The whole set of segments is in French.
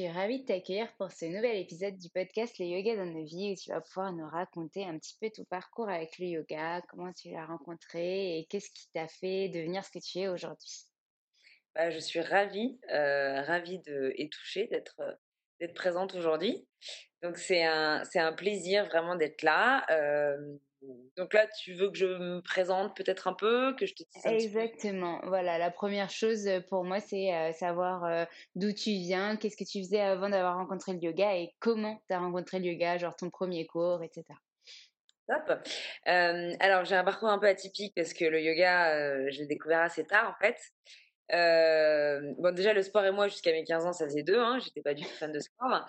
Suis ravie de t'accueillir pour ce nouvel épisode du podcast Le Yoga dans nos vies où tu vas pouvoir nous raconter un petit peu ton parcours avec le yoga, comment tu l'as rencontré et qu'est-ce qui t'a fait devenir ce que tu es aujourd'hui. Bah, je suis ravie, euh, ravie de, et touchée d'être euh, d'être présente aujourd'hui. Donc c'est un, c'est un plaisir vraiment d'être là. Euh, donc là, tu veux que je me présente peut-être un peu, que je te dise un petit peu? Exactement. Voilà, la première chose euh, pour moi, c'est euh, savoir euh, d'où tu viens, qu'est-ce que tu faisais avant d'avoir rencontré le yoga et comment tu as rencontré le yoga, genre ton premier cours, etc. Top. Euh, alors j'ai un parcours un peu atypique parce que le yoga, je l'ai découvert assez tard en fait. Euh, bon déjà le sport et moi jusqu'à mes 15 ans ça faisait deux, hein, j'étais pas du tout fan de sport.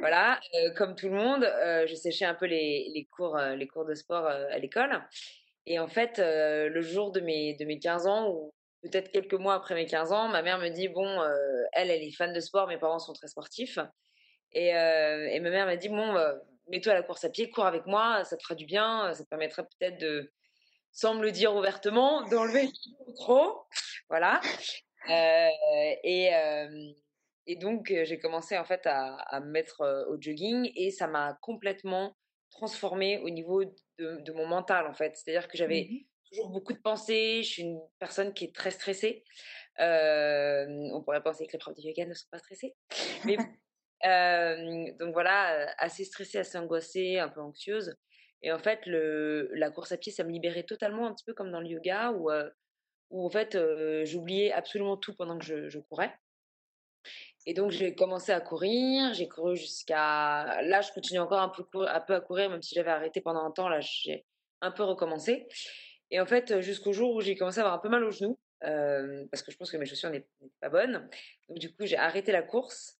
Voilà, euh, comme tout le monde, euh, je séchais un peu les, les cours, euh, les cours de sport à l'école. Et en fait, le jour de mes, de mes 15 ans, ou peut-être quelques mois après mes 15 ans, ma mère me dit, bon, elle, elle est fan de sport, mes parents sont très sportifs. Et, et ma mère m'a dit, bon, euh, mets-toi à la course à pied, cours avec moi, ça te fera du bien, ça te permettra peut-être de, sans me le dire ouvertement, d'enlever trop. Voilà. Euh, et, et donc, j'ai commencé en fait à, à me mettre au jogging et ça m'a complètement transformée au niveau de, de mon mental en fait. C'est-à-dire que j'avais Mhm. toujours beaucoup de pensées. Je suis une personne qui est très stressée. Euh, on pourrait penser que les profs de yoga ne sont pas stressés. Mais euh, donc voilà, assez stressée, assez angoissée, un peu anxieuse. Et en fait, le, la course à pied, ça me libérait totalement, un petit peu comme dans le yoga, où, euh, où en fait, j'oubliais absolument tout pendant que je, courais. Et donc, j'ai commencé à courir. J'ai couru jusqu'à. Là, je continue encore un peu, à courir, même si j'avais arrêté pendant un temps. Là, j'ai un peu recommencé. Et en fait, jusqu'au jour où j'ai commencé à avoir un peu mal aux genoux, parce que je pense que mes chaussures n'étaient pas bonnes. Donc, du coup, j'ai arrêté la course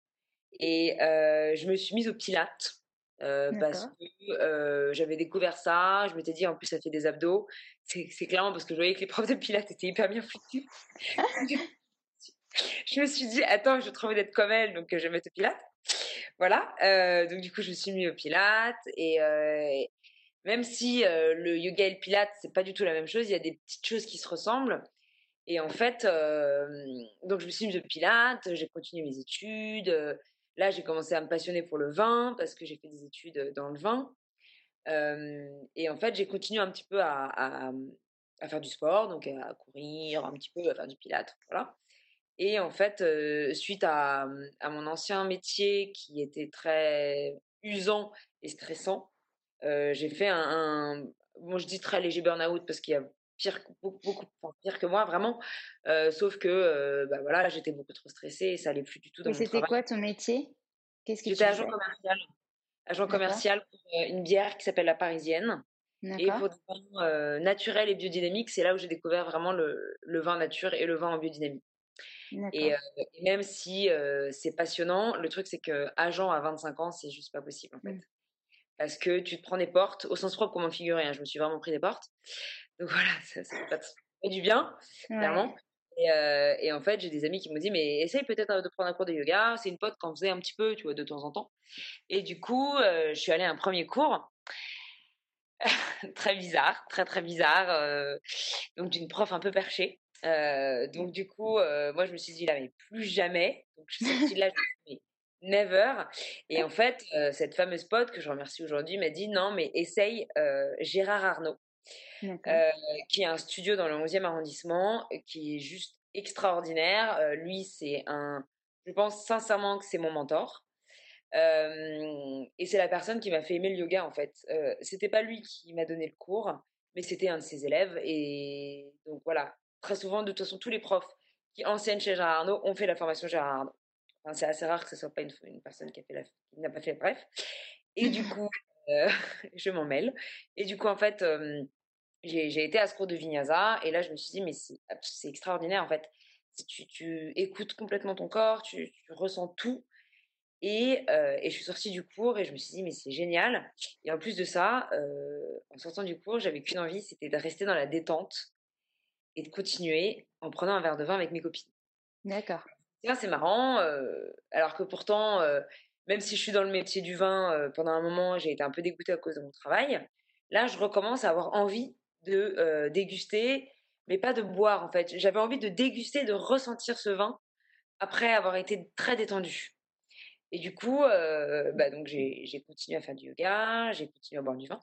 et je me suis mise au pilates. Euh, parce que euh, j'avais découvert ça, je m'étais dit en plus ça fait des abdos. C'est clairement parce que je voyais que les profs de pilates étaient hyper bien foutus. je me suis dit, attends, j'ai trop envie d'être comme elle, donc je vais me mettre au pilates. Voilà, euh, donc du coup, je me suis mis au pilates et même si le yoga et le pilates, c'est pas du tout la même chose, il y a des petites choses qui se ressemblent. Et en fait, donc je me suis mise au Pilates, j'ai continué mes études. Là, j'ai commencé à me passionner pour le vin parce que j'ai fait des études dans le vin. et en fait, j'ai continué un petit peu à, faire du sport, donc à courir un petit peu, à faire du Pilates, voilà. Et en fait, suite à, mon ancien métier qui était très usant et stressant, j'ai fait un, un, bon, je dis très léger burn-out parce qu'il y a pire, beaucoup, beaucoup pire que moi, vraiment. sauf que bah, voilà, j'étais beaucoup trop stressée et ça allait plus du tout dans et C'était quoi ton métier? Qu'est-ce que J'étais agent commercial. Agent commercial pour une bière qui s'appelle La Parisienne. Et pour des vins naturels et biodynamiques, c'est là où j'ai découvert vraiment le, le, vin nature et le vin en biodynamie. Et, même si c'est passionnant, le truc c'est que agent à 25 ans, c'est juste pas possible en fait. Mmh. Parce que tu te prends des portes, au sens propre, comment figurer. Hein, je me suis vraiment pris des portes. Donc voilà, ça, ça fait du bien, clairement. Et, euh, et, en fait, j'ai des amis qui me disent, mais essaye peut-être de prendre un cours de yoga. C'est une pote qui en faisait un petit peu, tu vois, de temps en temps. Et du coup, euh, je suis allée à un premier cours. très bizarre, très très bizarre. Euh, donc d'une prof un peu perchée. donc du coup, moi je me suis dit là mais plus jamais. Donc je suis sortie de là, je me never. Et en fait, cette fameuse pote que je remercie aujourd'hui m'a dit non mais essaye Gérard Arnaud. Euh, qui a un studio dans le 11e arrondissement, euh, qui est juste extraordinaire. Euh, lui, c'est un. Je pense sincèrement que c'est mon mentor. et c'est la personne qui m'a fait aimer le yoga, en fait. c'était pas lui qui m'a donné le cours, mais c'était un de ses élèves. Et donc voilà, très souvent, de toute façon, tous les profs qui enseignent chez Gérard Arnaud ont fait la formation Gérard. Enfin, c'est assez rare que ce soit pas une, personne qui n'a pas fait, bref. Et du coup, je m'en mêle. Et du coup, en fait, j'ai été à ce cours de Vinyasa et là je me suis dit mais c'est extraordinaire en fait. Tu, tu, écoutes complètement ton corps, tu, ressens tout. Et, et, je suis sortie du cours et je me suis dit mais c'est génial. Et en plus de ça, en sortant du cours, j'avais qu'une envie, c'était de rester dans la détente et de continuer en prenant un verre de vin avec mes copines. D'accord. C'est marrant, alors que pourtant, même si je suis dans le métier du vin, pendant un moment, j'ai été un peu dégoûtée à cause de mon travail. Là, je recommence à avoir envie de déguster, mais pas de boire en fait. J'avais envie de déguster, de ressentir ce vin après avoir été très détendue. Et du coup, bah donc j'ai continué à faire du yoga, j'ai continué à boire du vin.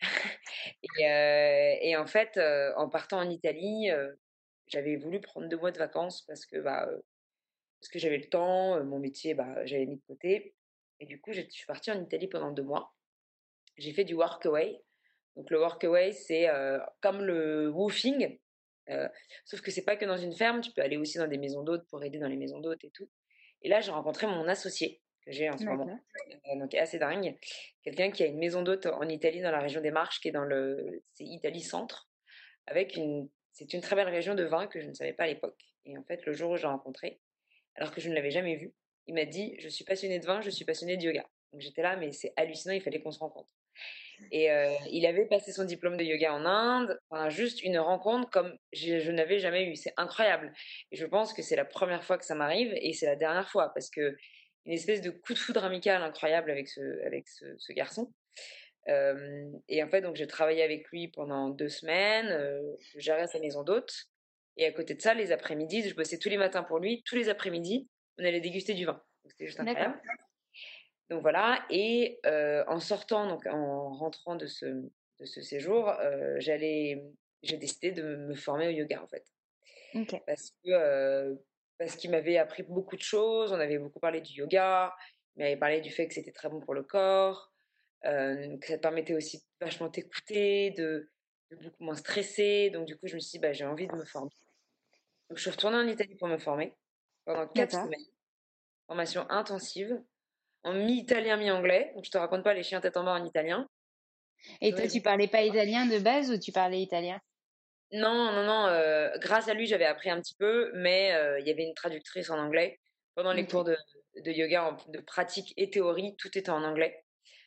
et, et, en fait, en partant en Italie, j'avais voulu prendre deux mois de vacances parce que bah, parce que j'avais le temps, mon métier, bah, j'avais mis de côté. Et du coup, je suis partie en Italie pendant deux mois. J'ai fait du workaway. Donc le workaway, c'est comme le woofing, sauf que c'est pas que dans une ferme, tu peux aller aussi dans des maisons d'hôtes pour aider dans les maisons d'hôtes et tout. Et là, j'ai rencontré mon associé que j'ai en ce moment, donc assez dingue, quelqu'un qui a une maison d'hôtes en Italie, dans la région des Marches, qui est dans le, c'est Italie Centre, avec une, c'est une très belle région de vin que je ne savais pas à l'époque. Et en fait, le jour où j'ai rencontré, alors que je ne l'avais jamais vu, il m'a dit, je suis passionné de vin, je suis passionné de yoga. Donc j'étais là, mais c'est hallucinant, il fallait qu'on se rencontre. Et euh, il avait passé son diplôme de yoga en Inde. Enfin, juste une rencontre comme je, n'avais jamais eu. C'est incroyable. Et je pense que c'est la première fois que ça m'arrive et c'est la dernière fois parce que une espèce de coup de foudre amical incroyable avec ce, garçon. Euh, et en fait, donc j'ai travaillé avec lui pendant deux semaines. Euh, je gérais sa maison d'hôte. Et à côté de ça, les après-midi, je bossais tous les matins pour lui. Tous les après-midi, on allait déguster du vin. C'était juste incroyable. Donc voilà, et en sortant, donc en rentrant de ce, de ce séjour, j'allais, j'ai décidé de me former au yoga en fait. Parce que parce qu'il m'avait appris beaucoup de choses. On avait beaucoup parlé du yoga. Il m'avait parlé du fait que c'était très bon pour le corps, que ça te permettait aussi vachement t'écouter, de, de, beaucoup moins stresser. Donc du coup, je me suis dit, bah, j'ai envie de me former. Donc je suis retournée en Italie pour me former pendant quatre semaines. Formation intensive en mi-italien, mi-anglais. Donc, je te raconte pas les chiens tête en bas en italien. Et toi, tu parlais pas italien de base ou tu parlais italien? Non, non, non. Euh, grâce à lui, j'avais appris un petit peu, mais euh, il y avait une traductrice en anglais. Pendant les cours de, yoga, de pratique et théorie, tout était en anglais.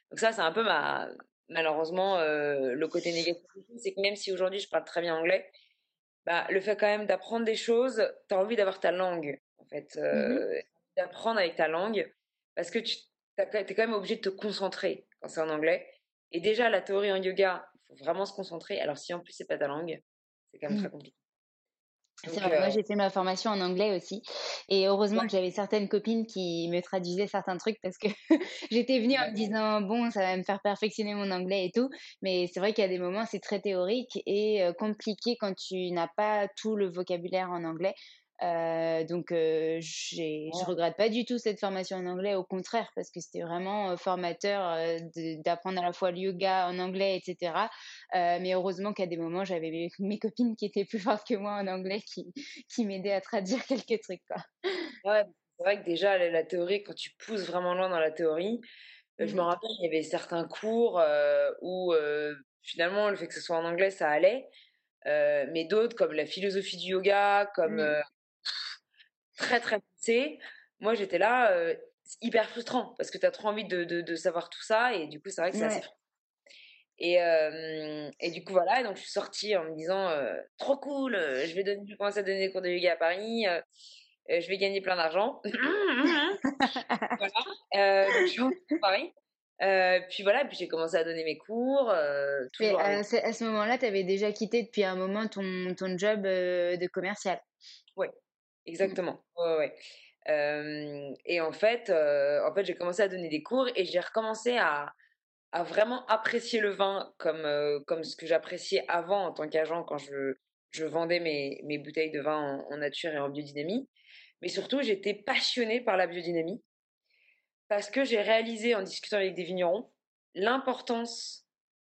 Donc ça, c'est un peu ma, malheureusement euh, le côté négatif. C'est que même si aujourd'hui je parle très bien anglais, bah, le fait quand même d'apprendre des choses, tu as envie d'avoir ta langue, en fait. Mmh d'apprendre avec ta langue parce que tu es quand même obligé de te concentrer quand c'est en anglais. Et déjà, la théorie en yoga, il faut vraiment se concentrer. Alors, si en plus, c'est pas ta langue, c'est quand même très mmh. compliqué. C'est vrai, moi j'ai fait ma formation en anglais aussi. Et heureusement que j'avais certaines copines qui me traduisaient certains trucs parce que j'étais venue en me disant, bon, ça va me faire perfectionner mon anglais et tout. Mais c'est vrai qu'il y a des moments, c'est très théorique et compliqué quand tu n'as pas tout le vocabulaire en anglais. Euh, donc, euh, je regrette pas du tout cette formation en anglais, au contraire, parce que c'était vraiment formateur d'apprendre à la fois le yoga en anglais, etc. mais heureusement qu'à des moments, j'avais mes, copines qui étaient plus fortes que moi en anglais, qui, qui m'aidaient à traduire quelques trucs. Quoi. Ouais, c'est vrai que déjà, la, théorie, quand tu pousses vraiment loin dans la théorie, je me mmh. rappelle, il y avait certains cours où finalement, le fait que ce soit en anglais, ça allait. mais d'autres, comme la philosophie du yoga, comme très très poussé. Moi, j'étais là, hyper frustrant parce que tu as trop envie de, de, savoir tout ça et du coup, c'est vrai que c'est assez et, et, du coup, voilà, donc je suis sortie en me disant trop cool, je vais donner, commencer à donner des cours de yoga à Paris, je vais gagner plein d'argent. voilà, donc je suis à Paris. puis voilà, puis j'ai commencé à donner mes cours. Toujours à, ce moment-là, tu avais déjà quitté depuis un moment ton, ton job de commercial. Oui, Mmh. Exactement. Ouais, ouais. et en fait, en fait j'ai commencé à donner des cours et j'ai recommencé à, vraiment apprécier le vin comme, ce que j'appréciais avant en tant qu'agent quand je, vendais mes, bouteilles de vin en, nature et en biodynamie. Mais surtout, j'étais passionnée par la biodynamie parce que j'ai réalisé en discutant avec des vignerons l'importance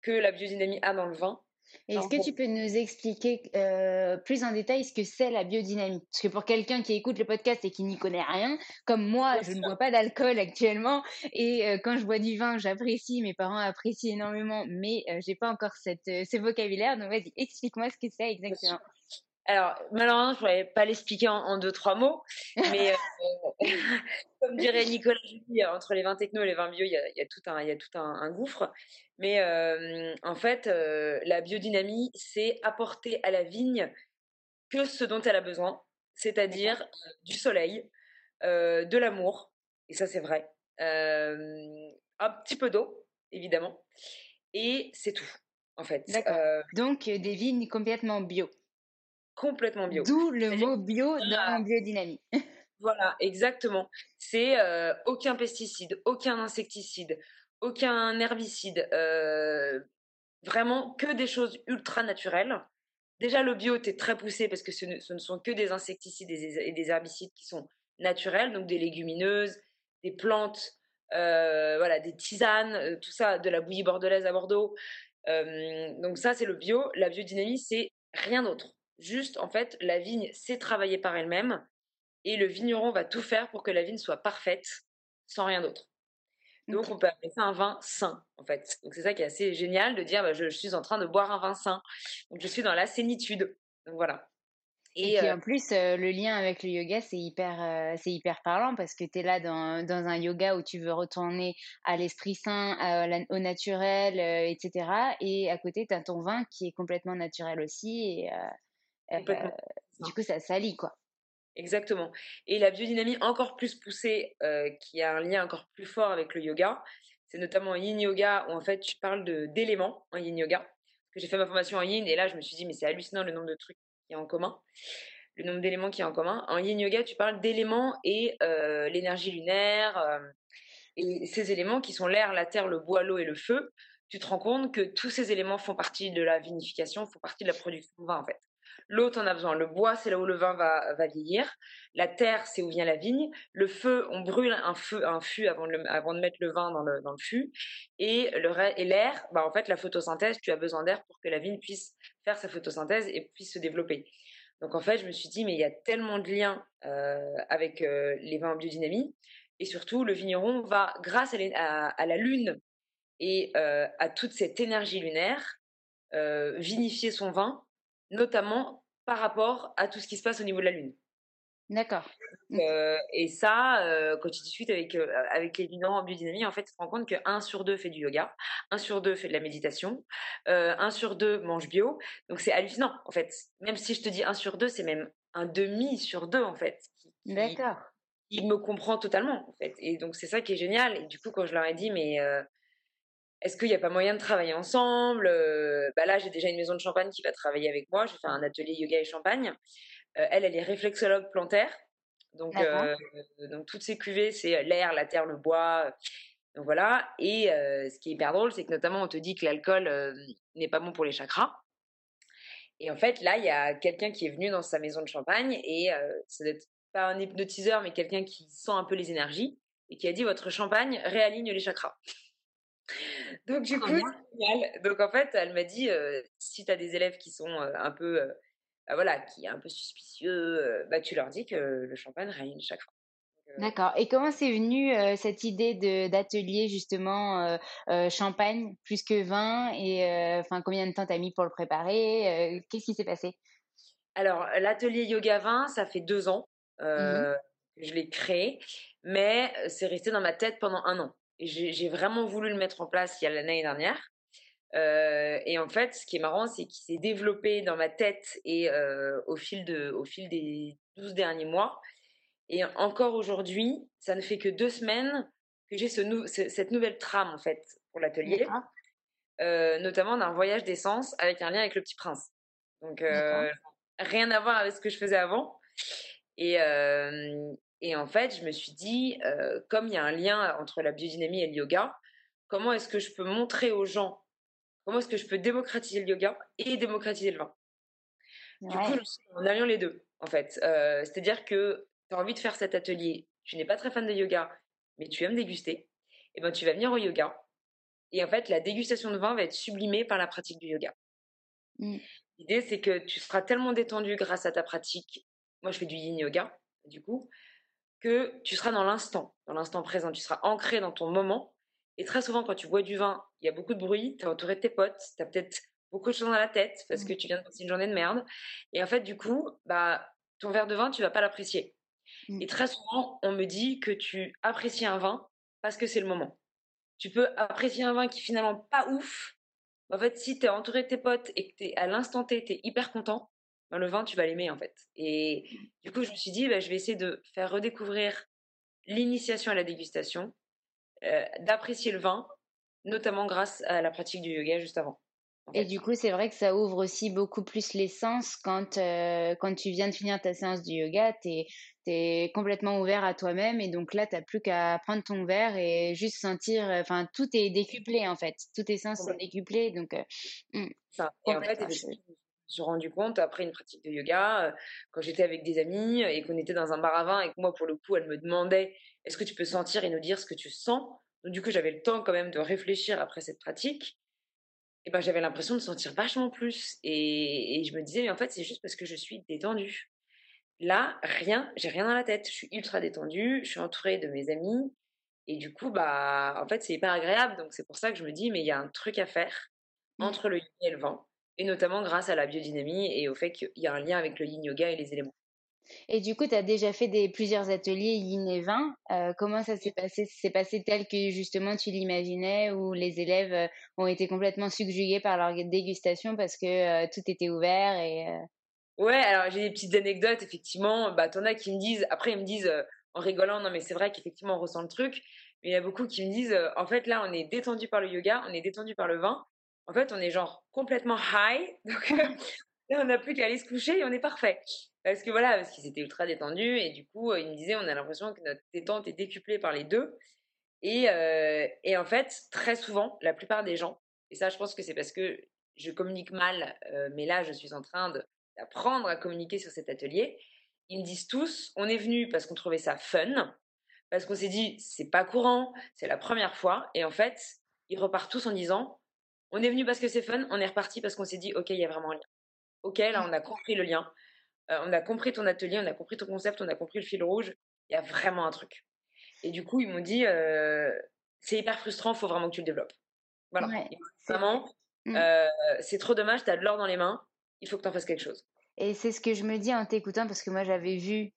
que la biodynamie a dans le vin est-ce que tu peux nous expliquer euh, plus en détail ce que c'est la biodynamie? Parce que pour quelqu'un qui écoute le podcast et qui n'y connaît rien, comme moi, je ne bois pas d'alcool actuellement, et euh, quand je bois du vin, j'apprécie, mes parents apprécient énormément, mais je euh, j'ai pas encore cette, ce vocabulaire. Donc vas-y, explique-moi ce que c'est exactement. Alors, malheureusement, je ne pourrais pas l'expliquer en, deux, trois mots, mais comme dirait Nicolas Julie, entre les vins techno et les vins bio, il y a, tout un, y a tout un gouffre. Mais en fait, la biodynamie, c'est apporter à la vigne que ce dont elle a besoin, c'est-à-dire du soleil, de l'amour, et ça c'est vrai, un petit peu d'eau, évidemment, et c'est tout, en fait. Donc des vignes complètement bio. Complètement bio. D'où le mot bio dans biodynamie. Voilà, exactement. C'est aucun pesticide, aucun insecticide, aucun herbicide, euh, vraiment que des choses ultra naturelles. Déjà, le bio était très poussé parce que ce ne, sont que des insecticides et des, herbicides qui sont naturels, donc des légumineuses, des plantes, euh, voilà, des tisanes, euh, tout ça, de la bouillie bordelaise à Bordeaux. donc ça, c'est le bio. La biodynamie, c'est rien d'autre. Juste, en fait, la vigne sait travailler par elle-même et le vigneron va tout faire pour que la vigne soit parfaite, sans rien d'autre. Donc, on peut appeler ça un vin sain, en fait. Donc, c'est ça qui est assez génial de dire, bah, je, suis en train de boire un vin sain. Donc, je suis dans la sénitude. Donc, voilà. Et, puis, en plus, le lien avec le yoga, c'est hyper, c'est hyper parlant parce que tu es là dans, dans, un yoga où tu veux retourner à l'esprit sain, au naturel, etc. Et à côté, tu as ton vin qui est complètement naturel aussi. Et, du coup, ça s'allie, quoi. Exactement. Et la biodynamie encore plus poussée, euh, qui a un lien encore plus fort avec le yoga, c'est notamment en yin yoga où en fait tu parles d'éléments en yin yoga. J'ai fait ma formation en yin et là je me suis dit mais c'est hallucinant le nombre de trucs qu'il y a en commun, le nombre d'éléments qu'il y a en commun. En yin yoga tu parles d'éléments et euh, l'énergie lunaire euh, et ces éléments qui sont l'air, la terre, le bois, l'eau et le feu. Tu te rends compte que tous ces éléments font partie de la vinification, font partie de la production de vin en fait. L'eau, on a besoin. Le bois, c'est là où le vin va, vieillir. La terre, c'est où vient la vigne. Le feu, on brûle un feu, un fût avant de, mettre le vin dans le, fût. Et l'air, bah, en fait, la photosynthèse, tu as besoin d'air pour que la vigne puisse faire sa photosynthèse et puisse se développer. Donc en fait, je me suis dit, mais il y a tellement de liens euh, avec euh, les vins en biodynamie. Et surtout, le vigneron va, grâce à, à, la lune et euh, à toute cette énergie lunaire, vinifier son vin notamment par rapport à tout ce qui se passe au niveau de la Lune. D'accord. Euh, et ça, euh, quand tu discutes avec, euh, avec les vignerons en biodynamie, en fait, tu te rends compte que 1 sur 2 fait du yoga, 1 sur 2 fait de la méditation, 1 sur 2 mange bio. Donc c'est hallucinant, en fait. Même si je te dis 1 sur 2, c'est même un demi sur 2, en fait. D'accord. Il me comprend totalement, en fait. Et donc c'est ça qui est génial. Et du coup, quand je leur ai dit, mais est-ce qu'il n'y a pas moyen de travailler ensemble bah Là, j'ai déjà une maison de champagne qui va travailler avec moi. Je vais faire un atelier yoga et champagne. elle, elle est réflexologue plantaire. Donc, donc toutes ces cuvées, c'est l'air, la terre, le bois. Donc voilà. Et ce qui est hyper drôle, c'est que notamment, on te dit que l'alcool n'est pas bon pour les chakras. Et en fait, là, il y a quelqu'un qui est venu dans sa maison de champagne et c'est n'est pas un hypnotiseur, mais quelqu'un qui sent un peu les énergies et qui a dit votre champagne réaligne les chakras. Donc du coup, Donc en fait, elle m'a dit si tu as des élèves qui sont un peu bah, voilà, qui est un peu suspicieux, bah tu leur dis que le champagne réaligne les chakras. D'accord. Et comment c'est venu cette idée d'atelier justement champagne plus que vin et enfin combien de temps t'as mis pour le préparer Qu'est-ce qui s'est passé? Alors l'atelier yoga vin, ça fait deux ans mmh que je l'ai créé, mais c'est resté dans ma tête pendant un an. J'ai vraiment voulu le mettre en place il y a l'année dernière. et en fait, ce qui est marrant, c'est qu'il s'est développé dans ma tête et au, fil de, au fil des 12 derniers mois. Et encore aujourd'hui, ça ne fait que deux semaines que j'ai ce cette nouvelle trame en fait pour l'atelier, euh, notamment d'un voyage d'essence avec un lien avec le Petit Prince. Donc euh, rien à voir avec ce que je faisais avant. Et, euh, et en fait, je me suis dit, comme il y a un lien entre la biodynamie et le yoga, comment est-ce que je peux montrer aux gens, comment est-ce que je peux démocratiser le yoga et démocratiser le vin? Du coup, en alliant les deux, en fait. C'est-à-dire que tu as envie de faire cet atelier, tu n'es pas très fan de yoga, mais tu aimes déguster, et eh ben tu vas venir au yoga. Et en fait, la dégustation de vin va être sublimée par la pratique du yoga. Mmh. L'idée, c'est que tu seras tellement détendu grâce à ta pratique. Moi, je fais du yin yoga, du coup, que tu seras dans l'instant, dans l'instant présent. Tu seras ancré dans ton moment. Et très souvent, quand tu bois du vin, il y a beaucoup de bruit, tu es entouré de tes potes, tu as peut-être beaucoup de choses dans la tête parce mmh. que tu viens de passer une journée de merde. Et en fait, du coup, bah, ton verre de vin, tu vas pas l'apprécier. Mmh. Et très souvent, on me dit que tu apprécies un vin parce que c'est le moment. Tu peux apprécier un vin qui finalement pas ouf. En fait, si tu es entouré de tes potes et que tu es à l'instant T, tu es hyper content, ben le vin, tu vas l'aimer en fait. Et mmh. Du coup, je me suis dit, bah, je vais essayer de faire redécouvrir l'initiation à la dégustation, euh, d'apprécier le vin, notamment grâce à la pratique du yoga juste avant. Et du coup, c'est vrai que ça ouvre aussi beaucoup plus les sens quand, euh, quand tu viens de finir ta séance du yoga, tu es, complètement ouvert à toi-même et donc là, tu n'as plus qu'à prendre ton verre et juste sentir, enfin, tout est décuplé en fait, tous tes sens sont décuplés. Donc, euh, mmh, et en fait, me suis rendu compte après une pratique de yoga, euh, quand j'étais avec des amis et qu'on était dans un bar à vin et que moi, pour le coup, elle me demandait est-ce que tu peux sentir et nous dire ce que tu sens? Donc, du coup, j'avais le temps quand même de réfléchir après cette pratique et ben, j'avais l'impression de sentir vachement plus. Et, je me disais, mais en fait, c'est juste parce que je suis détendue. Là, rien, j'ai rien dans la tête. Je suis ultra détendue, je suis entourée de mes amis. Et du coup, bah, en fait, c'est hyper agréable. Donc, c'est pour ça que je me dis, mais il y a un truc à faire mmh. entre le yin et le vent. Et notamment grâce à la biodynamie et au fait qu'il y a un lien avec le yin yoga et les éléments. Et du coup, tu as déjà fait des, plusieurs ateliers yin et vin. Euh, comment ça s'est passé? C'est passé tel que justement tu l'imaginais, où les élèves euh, ont été complètement subjugués par leur dégustation parce que euh, tout était ouvert et. Ouais, alors j'ai des petites anecdotes, effectivement. Bah, t'en as qui me disent, après ils me disent en rigolant, non mais c'est vrai qu'effectivement on ressent le truc. Mais il y a beaucoup qui me disent, en fait là on est détendu par le yoga, on est détendu par le vin. En fait, on est genre complètement high. Donc là, on n'a plus qu'à aller se coucher et on est parfait. Parce que voilà, parce qu'ils étaient ultra détendus et du coup, ils me disaient, on a l'impression que notre détente est décuplée par les deux. Et, euh, et en fait, très souvent, la plupart des gens, et ça, je pense que c'est parce que je communique mal, euh, mais là, je suis en train d'apprendre à communiquer sur cet atelier. Ils me disent tous, on est venu parce qu'on trouvait ça fun, parce qu'on s'est dit, c'est pas courant, c'est la première fois. Et en fait, ils repartent tous en disant, on est venu parce que c'est fun, on est reparti parce qu'on s'est dit, ok, il y a vraiment un lien. Ok, là, on a compris le lien. Euh, on a compris ton atelier, on a compris ton concept, on a compris le fil rouge. Il y a vraiment un truc. Et du coup, ils m'ont dit, euh, c'est hyper frustrant, il faut vraiment que tu le développes. Voilà. vraiment, mmh. euh, c'est trop dommage, tu as de l'or dans les mains, il faut que tu en fasses quelque chose. Et c'est ce que je me dis en t'écoutant parce que moi j'avais vu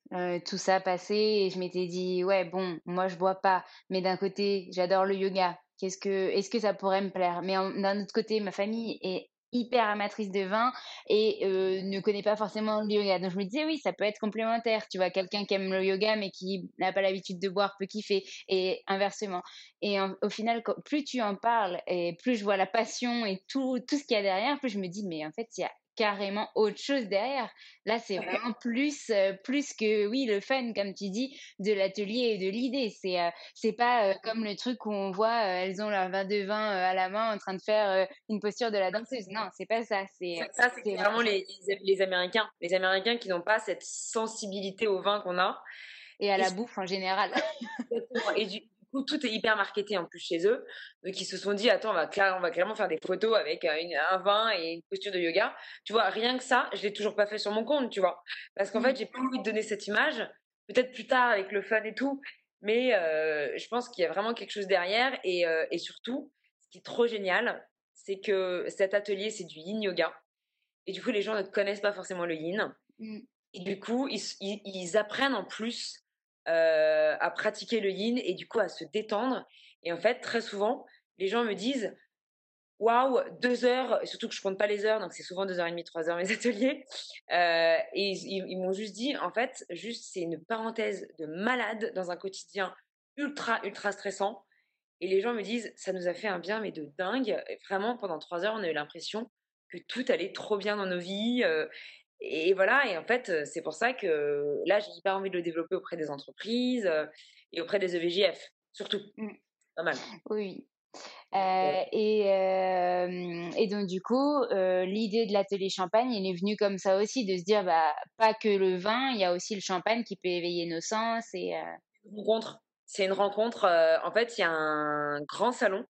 tout ça passer et je m'étais dit ouais bon moi je bois pas mais d'un côté j'adore le yoga qu'est-ce que est-ce que ça pourrait me plaire? Mais d'un autre côté ma famille est hyper amatrice de vin et euh, ne connaît pas forcément le yoga. Donc je me disais oui, ça peut être complémentaire. Tu vois, quelqu'un qui aime le yoga mais qui n'a pas l'habitude de boire peut kiffer et inversement. Et au final, plus tu en parles et plus je vois la passion et tout, tout ce qu'il y a derrière, plus je me dis mais en fait, il y a carrément autre chose derrière. Là, c'est vraiment plus, plus que, oui, le fun, comme tu dis, de l'atelier et de l'idée. C'est c'est pas comme le truc où on voit, elles ont leur verre de vin à la main en train de faire une posture de la danseuse. Non, c'est pas ça. C'est ça, c'est vraiment les, les, Américains. Les Américains qui n'ont pas cette sensibilité au vin qu'on a. Et à la bouffe en général. et du, tout est hyper marketé en plus chez eux. Donc, ils se sont dit, attends, on va, on va clairement faire des photos avec euh, un vin et une posture de yoga. Tu vois, rien que ça, je l'ai toujours pas fait sur mon compte, tu vois. Parce qu'en fait, mmh. j'ai pas envie de donner cette image. Peut-être plus tard avec le fun et tout. Mais euh, je pense qu'il y a vraiment quelque chose derrière. Et, euh, et surtout, ce qui est trop génial, c'est que cet atelier, c'est du yin yoga. Et du coup, les gens ne connaissent pas forcément le yin. Mmh. Et du coup, ils, ils apprennent en plus euh, à pratiquer le yin et du coup à se détendre. Et en fait, très souvent, les gens me disent Waouh, deux heures, surtout que je compte pas les heures, donc c'est souvent deux heures et demie, trois heures mes ateliers. Euh, et ils, m'ont juste dit En fait, juste c'est une parenthèse de malade dans un quotidien ultra, ultra stressant. Et les gens me disent Ça nous a fait un bien, mais de dingue. vraiment, pendant trois heures, on a eu l'impression que tout allait trop bien dans nos vies. Euh, et voilà, et en fait, c'est pour ça que là, j'ai hyper envie de le développer auprès des entreprises et auprès des EVJF, surtout. Mmh. Pas mal. Oui. et, et, donc du coup, l'idée de l'atelier champagne, elle est venue comme ça aussi, de se dire, bah, pas que le vin, il y a aussi le champagne qui peut éveiller nos sens. Et, Une rencontre. C'est une rencontre. en fait, il y a un grand salon.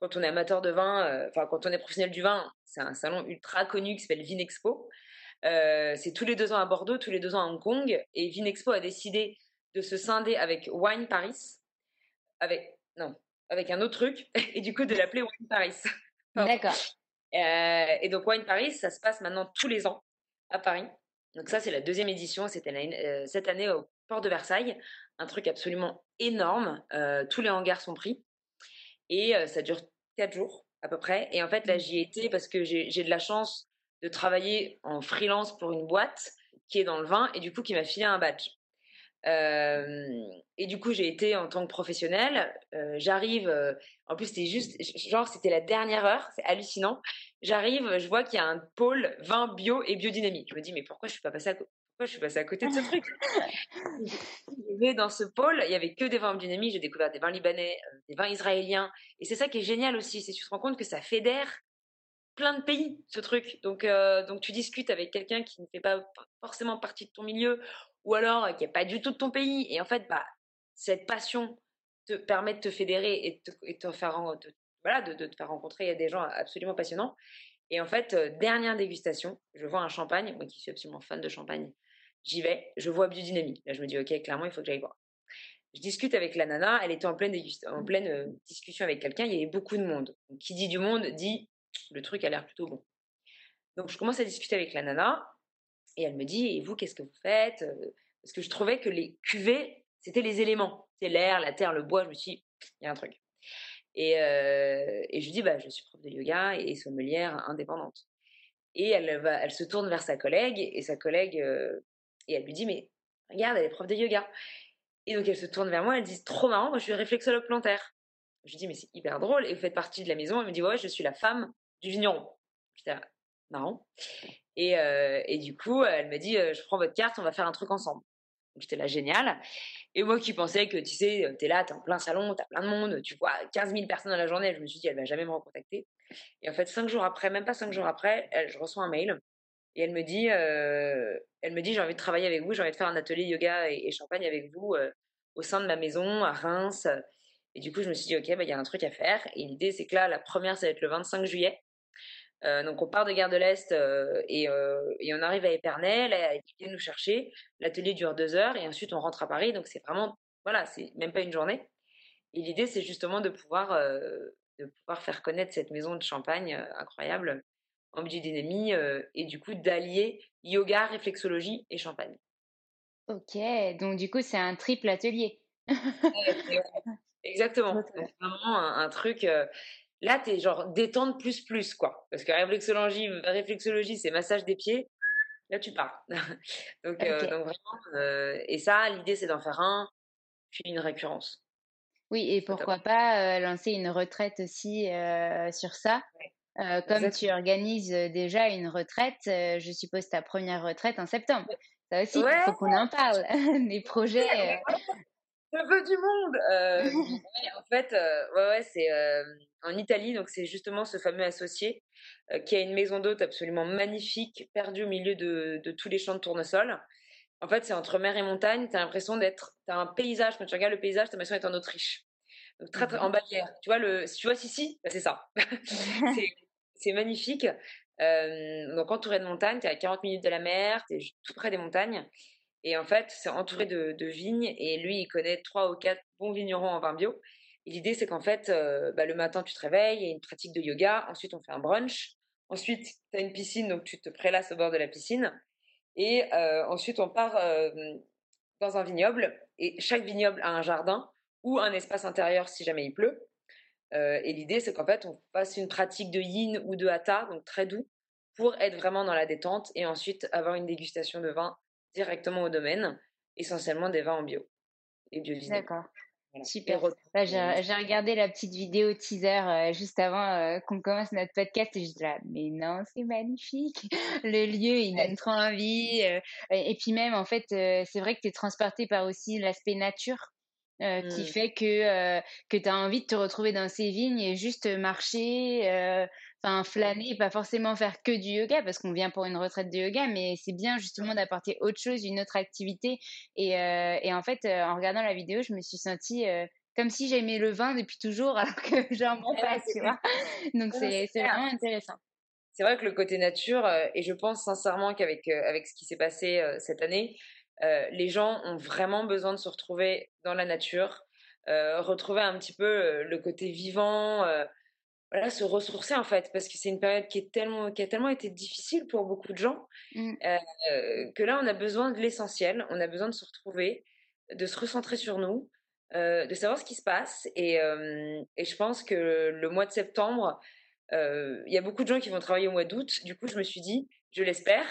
Quand on est amateur de vin, enfin quand on est professionnel du vin, c'est un salon ultra connu qui s'appelle Vinexpo. Euh, c'est tous les deux ans à Bordeaux, tous les deux ans à Hong Kong. Et Vinexpo a décidé de se scinder avec Wine Paris, avec non, avec un autre truc, et du coup de l'appeler Wine Paris. D'accord. Euh, et donc Wine Paris, ça se passe maintenant tous les ans à Paris. Donc ça, c'est la deuxième édition. C'était euh, cette année au port de Versailles, un truc absolument énorme. tous les hangars sont pris et ça dure quatre jours à peu près. Et en fait, là, mmh. j'y étais parce que j'ai de la chance de travailler en freelance pour une boîte qui est dans le vin et du coup qui m'a filé un badge. Euh, et du coup, j'ai été en tant que professionnelle. Euh, j'arrive, euh, en plus, c'était juste, genre, c'était la dernière heure, c'est hallucinant. J'arrive, je vois qu'il y a un pôle vin bio et biodynamique. Je me dis, mais pourquoi je suis pas passée à, pourquoi je suis passée à côté de ce truc? Je vais dans ce pôle, il y avait que des vins biodynamiques. J'ai découvert des vins libanais, des vins israéliens. Et c'est ça qui est génial aussi, c'est que tu te rends compte que ça fédère plein de pays, ce truc. Donc, euh, donc tu discutes avec quelqu'un qui ne fait pas forcément partie de ton milieu ou alors euh, qui n'est pas du tout de ton pays. Et en fait, bah, cette passion te permet de te fédérer et de te, faire, voilà, de, te faire rencontrer des gens absolument passionnants. Et en fait, euh, dernière dégustation, je vois un champagne, moi qui suis absolument fan de champagne, j'y vais, je vois biodynamie. Là, je me dis, ok, clairement, il faut que j'aille voir. Je discute avec la nana, elle était en pleine, en pleine discussion avec quelqu'un, il y avait beaucoup de monde. qui dit du monde dit le truc a l'air plutôt bon. Donc je commence à discuter avec la nana et elle me dit et vous qu'est-ce que vous faites euh, Parce que je trouvais que les cuvées c'était les éléments, c'est l'air, la terre, le bois. Je me suis dit il y a un truc. Et, euh, et je lui dis bah je suis prof de yoga et sommelière indépendante. Et elle va, elle se tourne vers sa collègue et sa collègue euh, et elle lui dit mais regarde elle est prof de yoga. Et donc elle se tourne vers moi, elle dit trop marrant, moi je suis réflexologue plantaire. Je lui dis mais c'est hyper drôle et vous faites partie de la maison. Elle me dit ouais je suis la femme du vigneron. J'étais marrant. Et, euh, et, du coup, elle m'a dit, euh, je prends votre carte, on va faire un truc ensemble. J'étais là, génial. Et moi qui pensais que, tu sais, t'es là, t'es en plein salon, t'as plein de monde, tu vois 15 000 personnes dans la journée, je me suis dit, elle va jamais me recontacter. Et en fait, cinq jours après, même pas cinq jours après, elle, je reçois un mail et elle me dit, euh, elle me dit, j'ai envie de travailler avec vous, j'ai envie de faire un atelier yoga et, champagne avec vous au sein de ma maison à Reims. Et du coup, je me suis dit, ok, bah, il y a un truc à faire. Et l'idée, c'est que là, la première, ça va être le 25 juillet. Euh, donc on part de Gare de l'Est euh, euh, et, on arrive à Épernay. Là, vient nous chercher. L'atelier dure deux heures et ensuite on rentre à Paris. Donc c'est vraiment, voilà, c'est même pas une journée. Et l'idée, c'est justement de pouvoir, de pouvoir faire connaître cette maison de champagne incroyable en biodynamie et du coup d'allier yoga, réflexologie et champagne. Ok, donc du coup c'est un triple atelier. Exactement. vraiment un, truc. Là, tu es genre détente plus plus, quoi. Parce que réflexologie, réflexologie c'est massage des pieds. Là, tu pars. donc, euh, donc, vraiment, euh, et ça, l'idée, c'est d'en faire un, puis une récurrence. Oui, et pourquoi pas euh, lancer une retraite aussi sur ça comme tu organises déjà une retraite, je suppose ta première retraite en septembre. Ça aussi, il faut qu'on en parle. Les projets. Le peu du monde. en fait, ouais, ouais, c'est en Italie, donc c'est justement ce fameux associé qui a une maison d'hôte absolument magnifique, perdue au milieu de, de tous les champs de tournesol. En fait, c'est entre mer et montagne. Tu as l'impression d'être. Tu as un paysage. Quand tu regardes le paysage, tu as l'impression d'être en Autriche. Donc, très, très, en Bavière. Tu vois, le, si tu vois ici, bah, c'est ça. c'est magnifique. Euh, donc, entouré de montagnes, tu es à 40 minutes de la mer, tu es tout près des montagnes. Et en fait, c'est entouré de, vignes. Et lui, il connaît trois ou quatre bons vignerons en vin bio. Et l'idée, c'est qu'en fait, euh, bah, le matin, tu te réveilles, il y a une pratique de yoga. Ensuite, on fait un brunch. Ensuite, tu as une piscine, donc tu te prélasses au bord de la piscine. Et euh, ensuite, on part dans un vignoble. Et chaque vignoble a un jardin ou un espace intérieur si jamais il pleut. Et l'idée, c'est qu'en fait, on fasse une pratique de yin ou de hatha, donc très doux, pour être vraiment dans la détente et ensuite avoir une dégustation de vin directement au domaine, essentiellement des vins en bio et. D'accord. Super. Bah, j'ai regardé la petite vidéo teaser euh, juste avant euh, qu'on commence notre podcast et je là, mais non, c'est magnifique. Le lieu, il donne trop envie. et puis même, en fait, c'est vrai que tu es transporté par aussi l'aspect nature euh, qui mmh. fait que, euh, que tu as envie de te retrouver dans ces vignes et juste marcher, euh, enfin flâner, pas forcément faire que du yoga parce qu'on vient pour une retraite de yoga, mais c'est bien justement d'apporter autre chose, une autre activité. Et, et en fait, en regardant la vidéo, je me suis sentie comme si j'aimais le vin depuis toujours alors que j'en prends pas, tu vois. Donc c'est vraiment intéressant. C'est vrai que le côté nature, et je pense sincèrement qu'avec avec ce qui s'est passé cette année, euh, les gens ont vraiment besoin de se retrouver dans la nature, euh, retrouver un petit peu euh, le côté vivant, voilà, se ressourcer en fait, parce que c'est une période qui, est tellement, qui a tellement été difficile pour beaucoup de gens, mmh. que là on a besoin de l'essentiel, on a besoin de se retrouver, de se recentrer sur nous, de savoir ce qui se passe. Et, et, je pense que le mois de septembre, il y a beaucoup de gens qui vont travailler au mois d'août. Du coup, je me suis dit, je l'espère,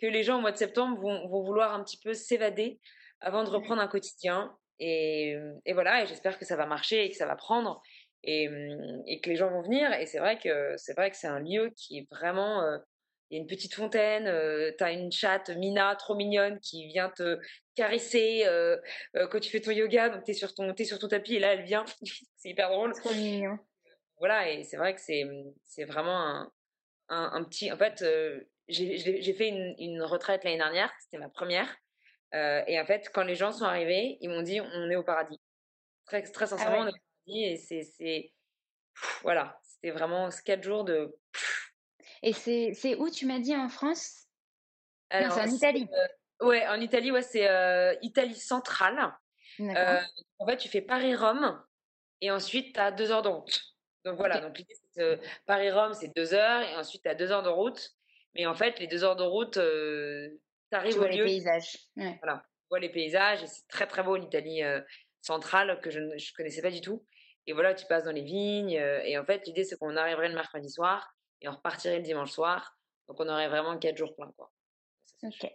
que les gens au mois de septembre vont, vouloir un petit peu s'évader avant de reprendre un quotidien. Et, voilà, et j'espère que ça va marcher et que ça va prendre et, que les gens vont venir. Et c'est vrai que c'est vrai que c'est un lieu qui est vraiment. Euh, il y a une petite fontaine, euh, tu as une chatte Mina trop mignonne qui vient te caresser euh, quand tu fais ton yoga. Donc tu es, sur ton, sur ton tapis et là elle vient. c'est hyper drôle. Trop mignon. Voilà, et c'est vrai que c'est vraiment un, un, petit. En fait, j'ai fait une, retraite l'année dernière, c'était ma première. Et en fait, quand les gens sont arrivés, ils m'ont dit on est au paradis. Très, très ah sincèrement, on est Et c'est. Voilà, c'était vraiment quatre jours de. Et c'est où tu m'as dit en France? Non, c'est en Italie. Euh, ouais, en Italie, ouais, c'est euh, Italie centrale. en fait, tu fais Paris-Rome et ensuite tu as deux heures de route. Donc voilà, donc l'idée c'est Paris-Rome, c'est deux heures et ensuite tu as deux heures de route. Mais en fait, les deux heures de route, euh, tu arrives au vois les paysages. Voilà, tu vois les paysages et c'est très très beau l'Italie euh, centrale que je ne connaissais pas du tout. Et voilà, tu passes dans les vignes. Euh, et en fait, l'idée c'est qu'on arriverait le mercredi soir et on repartirait le dimanche soir. Donc on aurait vraiment quatre jours pleins. Quoi. ok.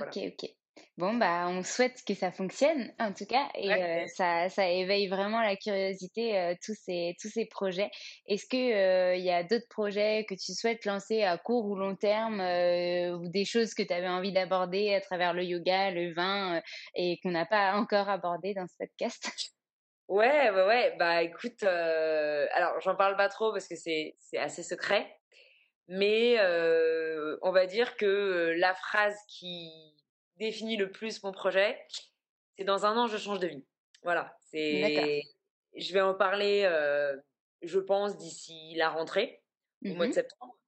ok, ok. Bon, bah, on souhaite que ça fonctionne, en tout cas, et euh, ça, ça éveille vraiment la curiosité, euh, tous, ces, tous ces projets. Est-ce qu'il euh, y a d'autres projets que tu souhaites lancer à court ou long terme, ou des choses que tu avais envie d'aborder à travers le yoga, le vin, et qu'on n'a pas encore abordé dans ce podcast? Ouais, ouais, ouais. Bah, écoute, alors, j'en parle pas trop parce que c'est assez secret, mais on va dire que la phrase qui définit le plus mon projet, c'est dans un an, je change de vie. Voilà. C'est. Je vais en parler, euh, je pense, d'ici la rentrée, au mois de mmh septembre.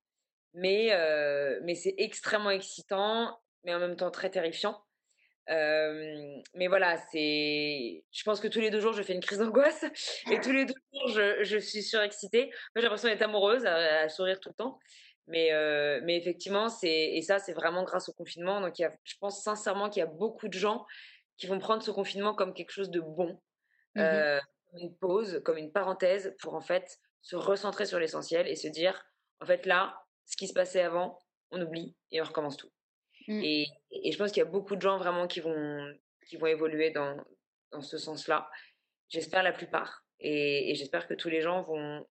Mais, euh, mais c'est extrêmement excitant, mais en même temps très terrifiant. Euh, mais voilà, c'est. Je pense que tous les deux jours, je fais une crise d'angoisse. Et tous les deux jours, je, je suis surexcitée. Moi, j'ai l'impression d'être amoureuse, à, sourire tout le temps. Mais, euh, mais effectivement, c'est et ça, c'est vraiment grâce au confinement. Donc, il y a, je pense sincèrement qu'il y a beaucoup de gens qui vont prendre ce confinement comme quelque chose de bon, mmh euh, comme une pause, comme une parenthèse pour en fait se recentrer sur l'essentiel et se dire, en fait, là, ce qui se passait avant, on oublie et on recommence tout. Mmh. Et, et, je pense qu'il y a beaucoup de gens vraiment qui vont, qui vont évoluer dans, dans ce sens-là. J'espère la plupart. Et, et j'espère que tous les gens vont,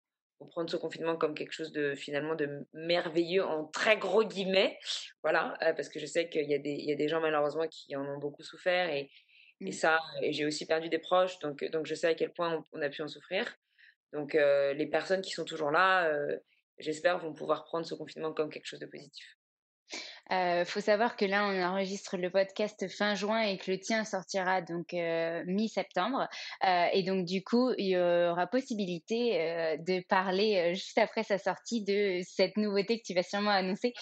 prendre ce confinement comme quelque chose de finalement de merveilleux en très gros guillemets. Voilà, parce que je sais qu'il y, a des, il y a des gens malheureusement qui en ont beaucoup souffert et, et mmh. ça, et j'ai aussi perdu des proches, donc, donc je sais à quel point on, a pu en souffrir. Donc les personnes qui sont toujours là, j'espère, vont pouvoir prendre ce confinement comme quelque chose de positif. Euh, faut savoir que là, on enregistre le podcast fin juin et que le tien sortira donc euh, mi-septembre. Euh, et donc, du coup, il y aura possibilité euh, de parler juste après sa sortie de cette nouveauté que tu vas sûrement annoncer.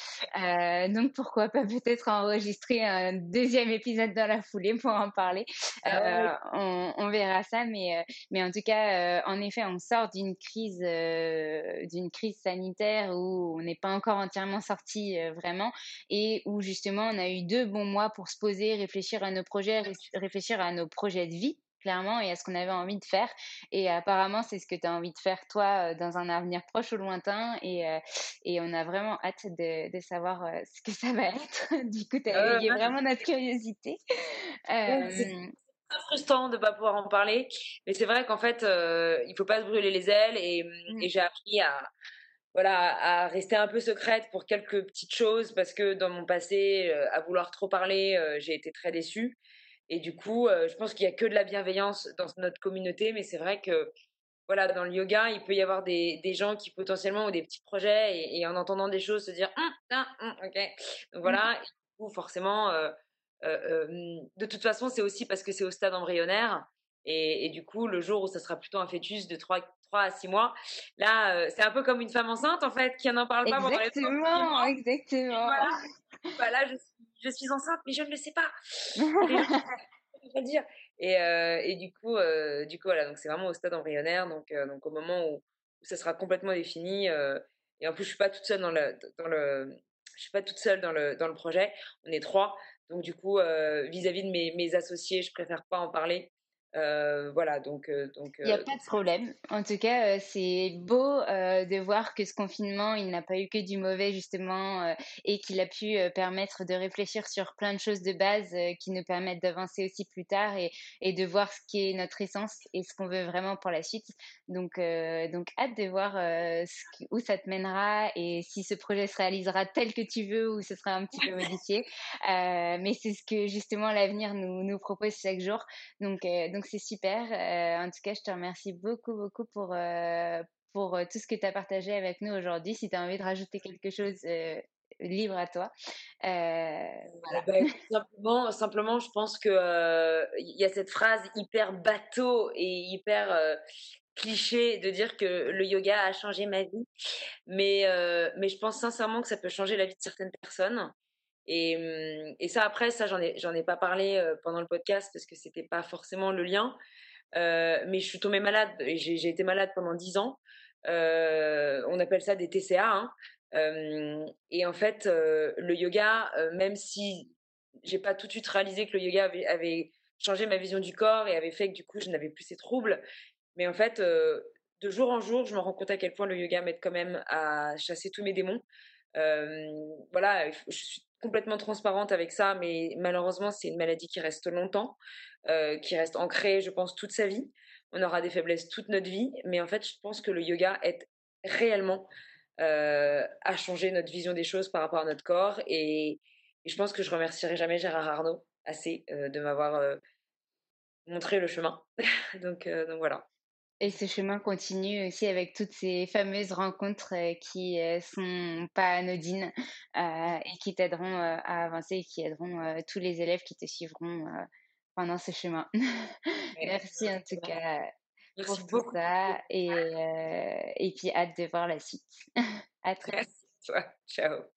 donc, pourquoi pas peut-être enregistrer un deuxième épisode dans la foulée pour en parler. Ah on, on, verra ça, mais, mais en tout cas, en effet, on sort d'une crise, d'une crise sanitaire où on n'est pas encore entièrement sorti vraiment. Et et où justement on a eu deux bons mois pour se poser, réfléchir à nos projets, réfléchir à nos projets de vie clairement et à ce qu'on avait envie de faire. Et apparemment, c'est ce que tu as envie de faire toi euh, dans un avenir proche ou lointain. Et, euh, et on a vraiment hâte de, de, savoir euh, ce que ça va être. du coup, tu as éveillé vraiment notre curiosité. c'est très frustrant de ne pas pouvoir en parler. Mais c'est vrai qu'en fait, il faut pas se brûler les ailes. Et, mmh. et j'ai appris à, voilà, à rester un peu secrète pour quelques petites choses parce que dans mon passé, euh, à vouloir trop parler, euh, j'ai été très déçue. Et du coup, euh, je pense qu'il y a que de la bienveillance dans notre communauté, mais c'est vrai que voilà, dans le yoga, il peut y avoir des, des gens qui potentiellement ont des petits projets et, en entendant des choses se dire hum, ah, hum, ok. Donc voilà, du coup, forcément, de toute façon, c'est aussi parce que c'est au stade embryonnaire. Et, et, du coup, le jour où ça sera plutôt un fœtus de 3, 3 à 6 mois. Là, euh, c'est un peu comme une femme enceinte, en fait, qui n'en parle pas pendant les Exactement, exactement. Voilà. voilà je, suis, je, suis, enceinte, mais je ne le sais pas. je dire. Et, euh, et du coup, euh, du coup, voilà, donc c'est vraiment au stade embryonnaire, donc, euh, donc au moment où, où, ça sera complètement défini. Et en plus, je suis pas toute seule dans le, dans le, je suis pas toute seule dans le, dans le projet. On est trois, donc du coup, vis-à-vis -vis de mes, mes associés, je préfère pas en parler euh, voilà, donc. Euh, donc il n'y a euh, pas de problème. En tout cas, c'est beau de voir que ce confinement, il n'a pas eu que du mauvais, justement, et qu'il a pu permettre de réfléchir sur plein de choses de base qui nous permettent d'avancer aussi plus tard et, et, de voir ce qui est notre essence et ce qu'on veut vraiment pour la suite. Donc, donc hâte de voir ce où ça te mènera et si ce projet se réalisera tel que tu veux ou ce sera un petit peu modifié. mais c'est ce que, justement, l'avenir nous, nous propose chaque jour. Donc, donc c'est super. Euh, en tout cas, je te remercie beaucoup, beaucoup pour, euh, pour euh, tout ce que tu as partagé avec nous aujourd'hui. Si tu as envie de rajouter quelque chose, libre à toi. Bah, simplement, simplement, je pense que il y a cette phrase hyper bateau et hyper cliché de dire que le yoga a changé ma vie, mais mais je pense sincèrement que ça peut changer la vie de certaines personnes. Et, mmh, et ça, après, ça, j'en ai, ai pas parlé pendant le podcast parce que c'était pas forcément le lien. Euh, mais je suis tombée malade. J'ai, j'ai été malade pendant 10 ans. Euh, on appelle ça des TCA. Hein. Euh, et en fait, le yoga, même si j'ai pas tout de suite réalisé que le yoga avait, changé ma vision du corps et avait fait que du coup, je n'avais plus ces troubles. Mais en fait, de jour en jour, je me rends compte à quel point le yoga m'aide quand même à chasser tous mes démons. voilà, je suis complètement transparente avec ça, mais malheureusement, c'est une maladie qui reste longtemps, euh, qui reste ancrée, je pense, toute sa vie. On aura des faiblesses toute notre vie, mais en fait, je pense que le yoga aide réellement euh, à changer notre vision des choses par rapport à notre corps. Et, je pense que je remercierai jamais Gérard Arnaud assez euh, de m'avoir montré le chemin. donc, donc voilà. Et ce chemin continue aussi avec toutes ces fameuses rencontres euh, qui euh, sont pas anodines euh, et qui t'aideront à avancer et qui aideront tous les élèves qui te suivront pendant ce chemin. Merci en tout cas pour ça et, et puis hâte de voir la suite. à très Merci. Ciao.